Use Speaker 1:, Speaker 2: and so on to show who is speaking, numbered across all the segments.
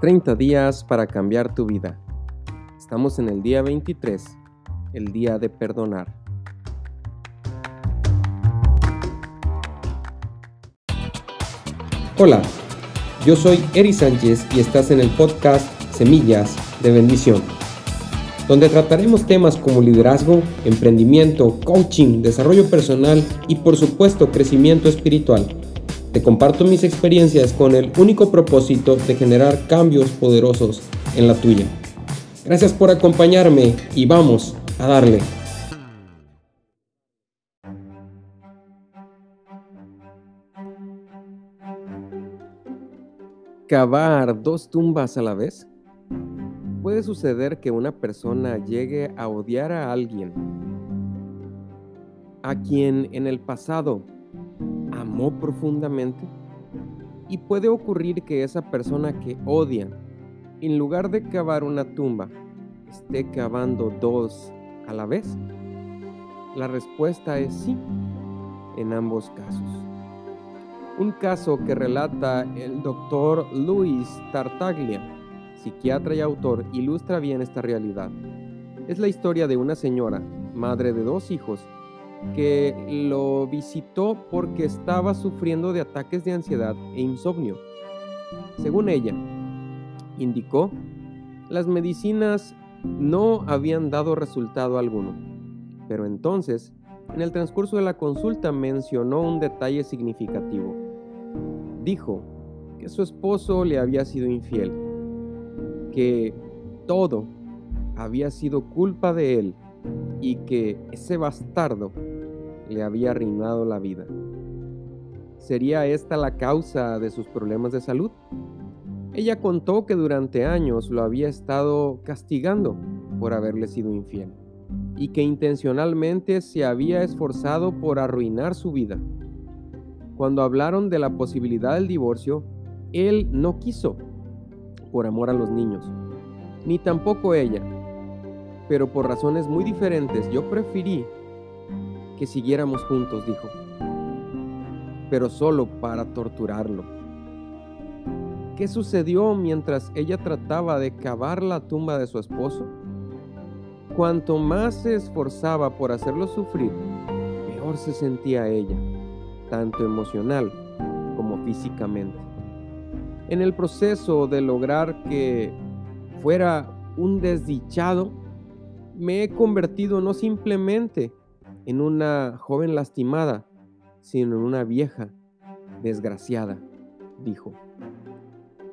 Speaker 1: 30 días para cambiar tu vida. Estamos en el día 23, el día de perdonar. Hola, yo soy Eri Sánchez y estás en el podcast Semillas de Bendición, donde trataremos temas como liderazgo, emprendimiento, coaching, desarrollo personal y por supuesto crecimiento espiritual te comparto mis experiencias con el único propósito de generar cambios poderosos en la tuya. Gracias por acompañarme y vamos a darle. ¿Cavar dos tumbas a la vez? Puede suceder que una persona llegue a odiar a alguien a quien en el pasado amó profundamente? Y puede ocurrir que esa persona que odia, en lugar de cavar una tumba, esté cavando dos a la vez. La respuesta es sí, en ambos casos. Un caso que relata el doctor Luis Tartaglia, psiquiatra y autor, ilustra bien esta realidad. Es la historia de una señora, madre de dos hijos, que lo visitó porque estaba sufriendo de ataques de ansiedad e insomnio. Según ella, indicó, las medicinas no habían dado resultado alguno. Pero entonces, en el transcurso de la consulta mencionó un detalle significativo. Dijo que su esposo le había sido infiel, que todo había sido culpa de él y que ese bastardo le había arruinado la vida. ¿Sería esta la causa de sus problemas de salud? Ella contó que durante años lo había estado castigando por haberle sido infiel y que intencionalmente se había esforzado por arruinar su vida. Cuando hablaron de la posibilidad del divorcio, él no quiso, por amor a los niños, ni tampoco ella, pero por razones muy diferentes yo preferí que siguiéramos juntos, dijo, pero solo para torturarlo. ¿Qué sucedió mientras ella trataba de cavar la tumba de su esposo? Cuanto más se esforzaba por hacerlo sufrir, peor se sentía ella, tanto emocional como físicamente. En el proceso de lograr que fuera un desdichado, me he convertido no simplemente en una joven lastimada, sino en una vieja desgraciada, dijo.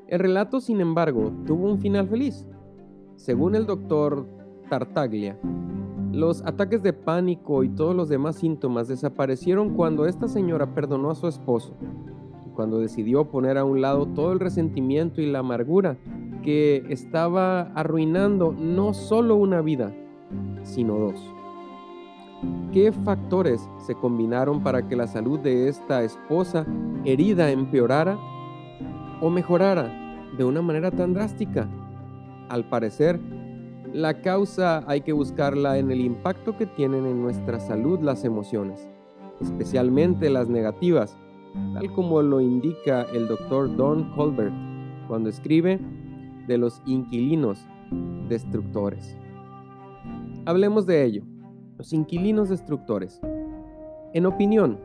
Speaker 1: El relato, sin embargo, tuvo un final feliz. Según el doctor Tartaglia, los ataques de pánico y todos los demás síntomas desaparecieron cuando esta señora perdonó a su esposo y cuando decidió poner a un lado todo el resentimiento y la amargura que estaba arruinando no solo una vida, sino dos. ¿Qué factores se combinaron para que la salud de esta esposa herida empeorara o mejorara de una manera tan drástica? Al parecer, la causa hay que buscarla en el impacto que tienen en nuestra salud las emociones, especialmente las negativas, tal como lo indica el doctor Don Colbert cuando escribe de los inquilinos destructores. Hablemos de ello. Los inquilinos destructores. En opinión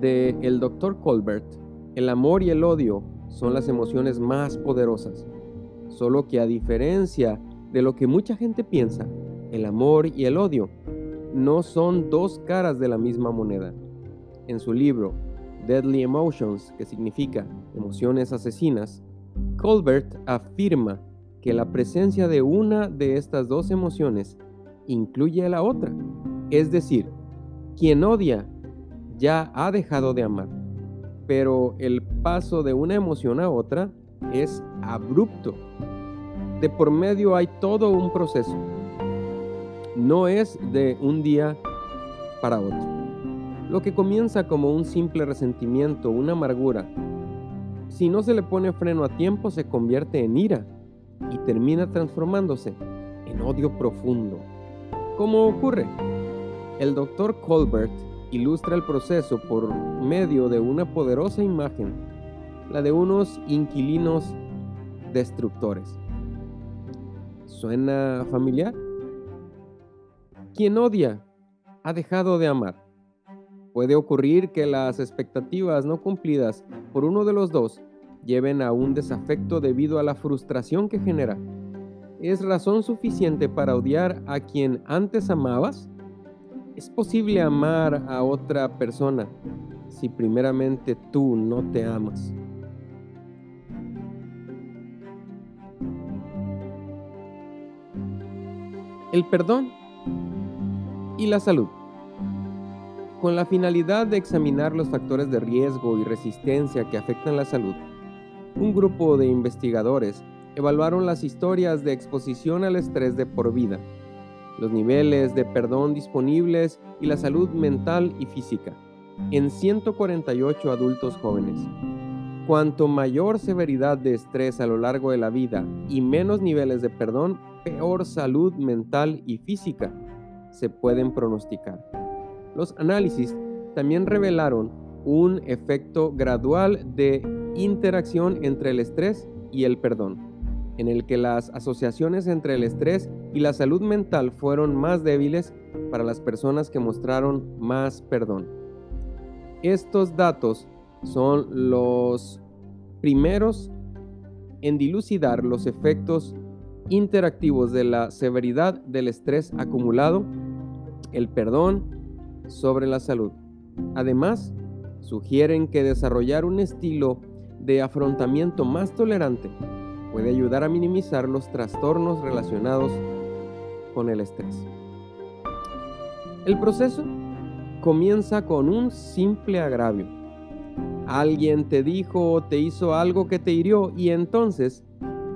Speaker 1: de el Dr. Colbert, el amor y el odio son las emociones más poderosas. Solo que a diferencia de lo que mucha gente piensa, el amor y el odio no son dos caras de la misma moneda. En su libro Deadly Emotions, que significa emociones asesinas, Colbert afirma que la presencia de una de estas dos emociones incluye a la otra. Es decir, quien odia ya ha dejado de amar, pero el paso de una emoción a otra es abrupto. De por medio hay todo un proceso. No es de un día para otro. Lo que comienza como un simple resentimiento, una amargura, si no se le pone freno a tiempo se convierte en ira y termina transformándose en odio profundo. ¿Cómo ocurre? El doctor Colbert ilustra el proceso por medio de una poderosa imagen, la de unos inquilinos destructores. ¿Suena familiar? Quien odia ha dejado de amar. Puede ocurrir que las expectativas no cumplidas por uno de los dos lleven a un desafecto debido a la frustración que genera. ¿Es razón suficiente para odiar a quien antes amabas? ¿Es posible amar a otra persona si primeramente tú no te amas? El perdón y la salud. Con la finalidad de examinar los factores de riesgo y resistencia que afectan la salud, un grupo de investigadores evaluaron las historias de exposición al estrés de por vida, los niveles de perdón disponibles y la salud mental y física en 148 adultos jóvenes. Cuanto mayor severidad de estrés a lo largo de la vida y menos niveles de perdón, peor salud mental y física se pueden pronosticar. Los análisis también revelaron un efecto gradual de interacción entre el estrés y el perdón, en el que las asociaciones entre el estrés y la salud mental fueron más débiles para las personas que mostraron más perdón. Estos datos son los primeros en dilucidar los efectos interactivos de la severidad del estrés acumulado, el perdón sobre la salud. Además, sugieren que desarrollar un estilo de afrontamiento más tolerante puede ayudar a minimizar los trastornos relacionados con el estrés. El proceso comienza con un simple agravio. Alguien te dijo o te hizo algo que te hirió y entonces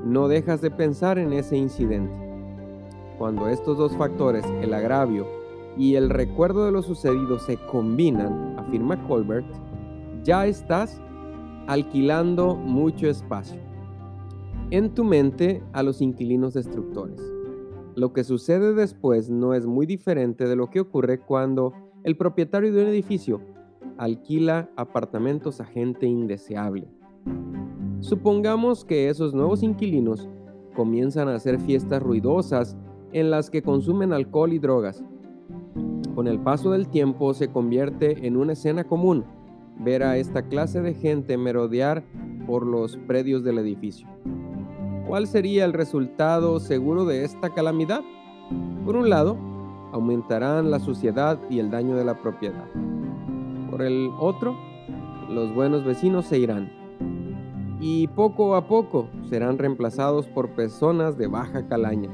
Speaker 1: no dejas de pensar en ese incidente. Cuando estos dos factores, el agravio y el recuerdo de lo sucedido se combinan, afirma Colbert, ya estás alquilando mucho espacio en tu mente a los inquilinos destructores. Lo que sucede después no es muy diferente de lo que ocurre cuando el propietario de un edificio alquila apartamentos a gente indeseable. Supongamos que esos nuevos inquilinos comienzan a hacer fiestas ruidosas en las que consumen alcohol y drogas. Con el paso del tiempo se convierte en una escena común ver a esta clase de gente merodear por los predios del edificio. ¿Cuál sería el resultado seguro de esta calamidad? Por un lado, aumentarán la suciedad y el daño de la propiedad. Por el otro, los buenos vecinos se irán. Y poco a poco serán reemplazados por personas de baja calaña,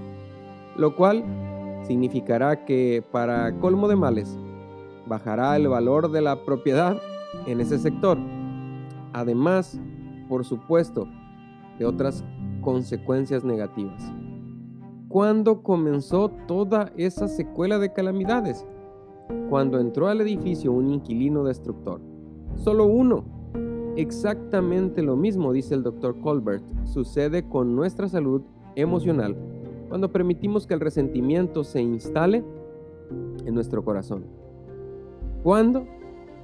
Speaker 1: lo cual significará que, para colmo de males, bajará el valor de la propiedad en ese sector. Además, por supuesto, de otras consecuencias negativas. ¿Cuándo comenzó toda esa secuela de calamidades? Cuando entró al edificio un inquilino destructor. Solo uno. Exactamente lo mismo, dice el doctor Colbert, sucede con nuestra salud emocional cuando permitimos que el resentimiento se instale en nuestro corazón. ¿Cuándo?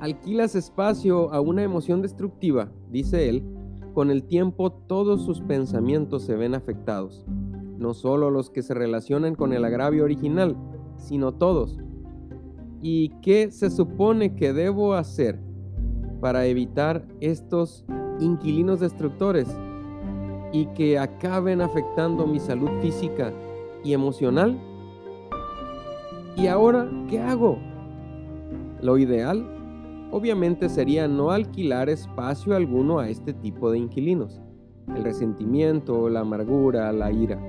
Speaker 1: alquilas espacio a una emoción destructiva, dice él, con el tiempo todos sus pensamientos se ven afectados, no solo los que se relacionan con el agravio original, sino todos. ¿Y qué se supone que debo hacer para evitar estos inquilinos destructores y que acaben afectando mi salud física y emocional? ¿Y ahora qué hago? Lo ideal obviamente sería no alquilar espacio alguno a este tipo de inquilinos, el resentimiento, la amargura, la ira.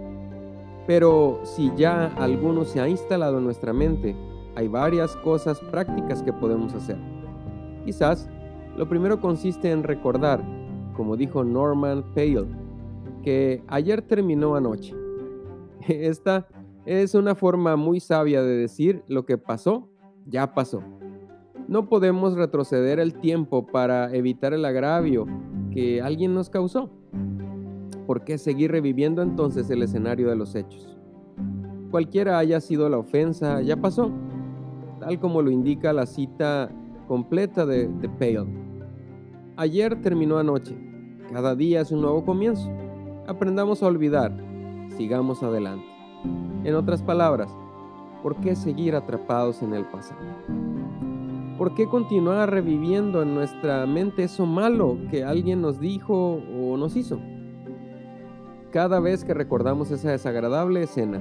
Speaker 1: Pero si ya alguno se ha instalado en nuestra mente, hay varias cosas prácticas que podemos hacer. Quizás lo primero consiste en recordar, como dijo Norman Pale, que ayer terminó anoche. Esta es una forma muy sabia de decir lo que pasó, ya pasó. No podemos retroceder el tiempo para evitar el agravio que alguien nos causó. ¿Por qué seguir reviviendo entonces el escenario de los hechos? Cualquiera haya sido la ofensa, ya pasó, tal como lo indica la cita completa de, de Pale. Ayer terminó anoche, cada día es un nuevo comienzo. aprendamos a olvidar, sigamos adelante. En otras palabras, ¿por qué seguir atrapados en el pasado? ¿Por qué continuar reviviendo en nuestra mente eso malo que alguien nos dijo o nos hizo? Cada vez que recordamos esa desagradable escena,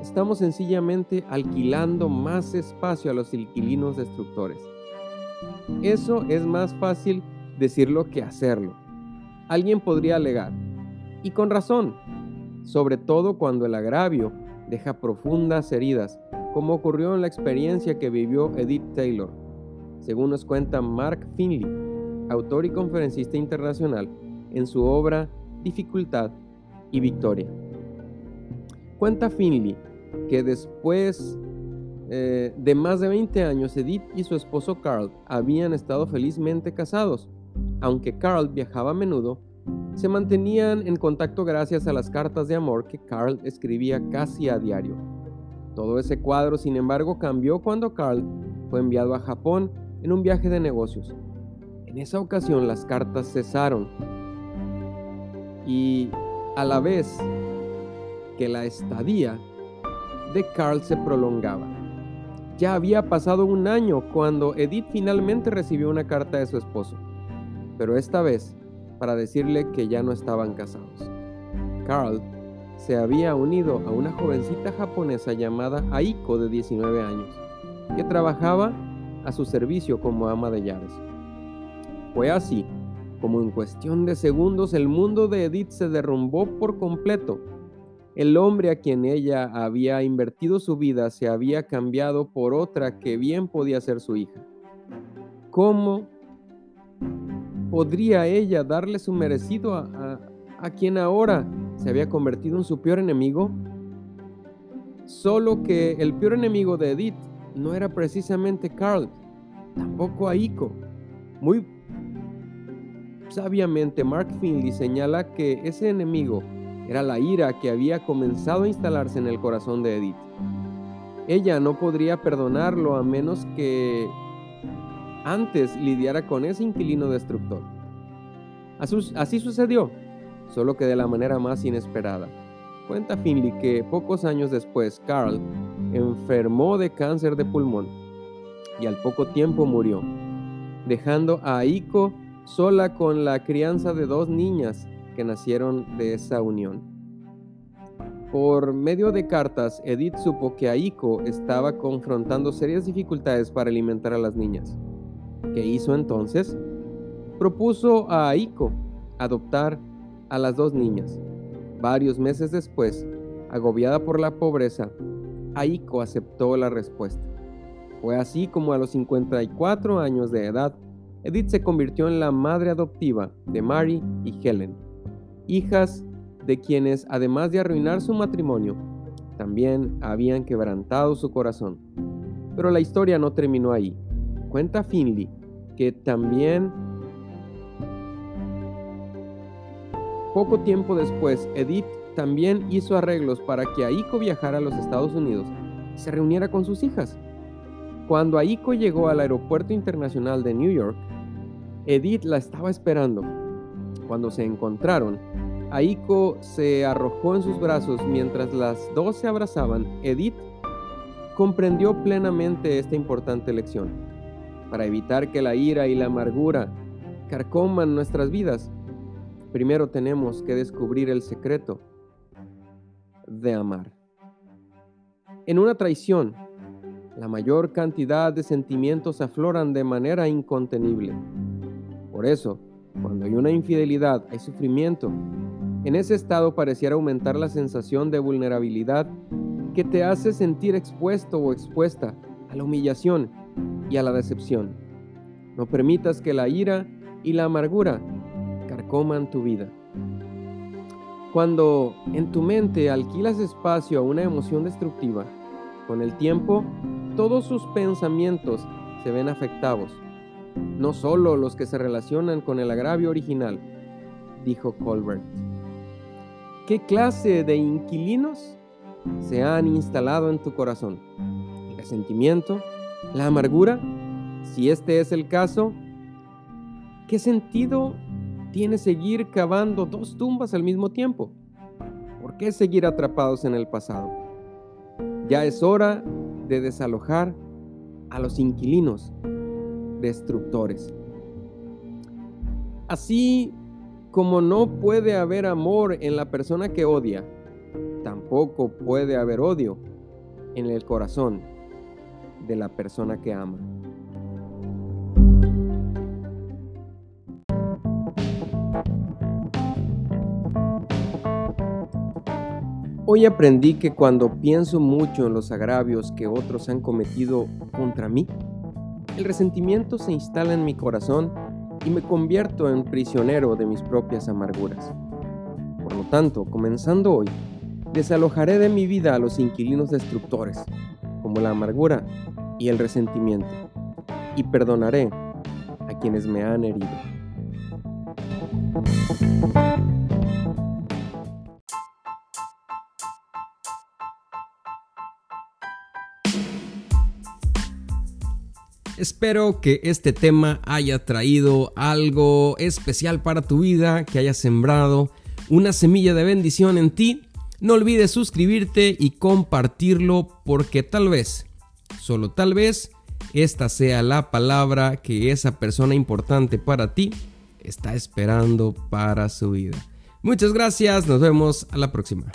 Speaker 1: estamos sencillamente alquilando más espacio a los inquilinos destructores. Eso es más fácil decirlo que hacerlo. Alguien podría alegar, y con razón, sobre todo cuando el agravio deja profundas heridas, como ocurrió en la experiencia que vivió Edith Taylor. Según nos cuenta Mark Finley, autor y conferencista internacional, en su obra Dificultad y Victoria. Cuenta Finley que después eh, de más de 20 años, Edith y su esposo Carl habían estado felizmente casados. Aunque Carl viajaba a menudo, se mantenían en contacto gracias a las cartas de amor que Carl escribía casi a diario. Todo ese cuadro, sin embargo, cambió cuando Carl fue enviado a Japón en un viaje de negocios. En esa ocasión las cartas cesaron y a la vez que la estadía de Carl se prolongaba. Ya había pasado un año cuando Edith finalmente recibió una carta de su esposo, pero esta vez para decirle que ya no estaban casados. Carl se había unido a una jovencita japonesa llamada Aiko de 19 años, que trabajaba a su servicio como ama de llaves. Fue así como en cuestión de segundos el mundo de Edith se derrumbó por completo el hombre a quien ella había invertido su vida se había cambiado por otra que bien podía ser su hija. ¿Cómo podría ella darle su merecido a, quien ahora se había convertido en su peor enemigo? Solo que el peor enemigo de Edith no era precisamente Carl, tampoco Aiko. Muy sabiamente Mark Finley señala que ese enemigo era la ira que había comenzado a instalarse en el corazón de Edith. Ella no podría perdonarlo a menos que antes lidiara con ese inquilino destructor. Así sucedió, solo que de la manera más inesperada. Cuenta Finley que pocos años después Carl enfermó de cáncer de pulmón y al poco tiempo murió, dejando a Aiko sola con la crianza de dos niñas que nacieron de esa unión. Por medio de cartas, Edith supo que Aiko estaba confrontando serias dificultades para alimentar a las niñas. ¿Qué hizo entonces? Propuso a Aiko adoptar a las dos niñas. Varios meses después, agobiada por la pobreza, Aiko aceptó la respuesta. Fue así como a los 54 años de edad, Edith se convirtió en la madre adoptiva de Mary y Helen hijas de quienes, además de arruinar su matrimonio, también habían quebrantado su corazón. Pero la historia no terminó ahí. Cuenta Finley que también poco tiempo después Edith también hizo arreglos para que Aiko viajara a los Estados Unidos y se reuniera con sus hijas. Cuando Aiko llegó al aeropuerto internacional de New York, Edith la estaba esperando cuando se encontraron, Aiko se arrojó en sus brazos mientras las dos se abrazaban. Edith comprendió plenamente esta importante lección. Para evitar que la ira y la amargura carcoman nuestras vidas, primero tenemos que descubrir el secreto de amar. En una traición, la mayor cantidad de sentimientos afloran de manera incontenible. Por eso, cuando hay una infidelidad, hay sufrimiento. En ese estado pareciera aumentar la sensación de vulnerabilidad que te hace sentir expuesto o expuesta a la humillación y a la decepción. No permitas que la ira y la amargura carcoman tu vida. Cuando en tu mente alquilas espacio a una emoción destructiva, con el tiempo todos sus pensamientos se ven afectados no solo los que se relacionan con el agravio original, dijo Colbert. ¿Qué clase de inquilinos se han instalado en tu corazón? ¿El resentimiento? ¿La amargura? Si este es el caso, ¿qué sentido tiene seguir cavando dos tumbas al mismo tiempo? qué seguir atrapados en el pasado? Ya es hora de desalojar a los inquilinos destructores. Así como no puede haber amor en la persona que odia, tampoco puede haber odio en el corazón de la persona que ama. Hoy aprendí que cuando pienso mucho en los agravios que otros han cometido contra mí, el resentimiento se instala en mi corazón y me convierto en prisionero de mis propias amarguras. Por lo tanto, comenzando hoy, desalojaré de mi vida a los inquilinos destructores, como la amargura y el resentimiento, y perdonaré a quienes me han herido. Espero que este tema haya traído algo especial para tu vida, que haya sembrado una semilla de bendición en ti. No olvides suscribirte y compartirlo porque tal vez, solo tal vez, esta sea la palabra que esa persona importante para ti está esperando para su vida. Muchas gracias, nos vemos a la próxima.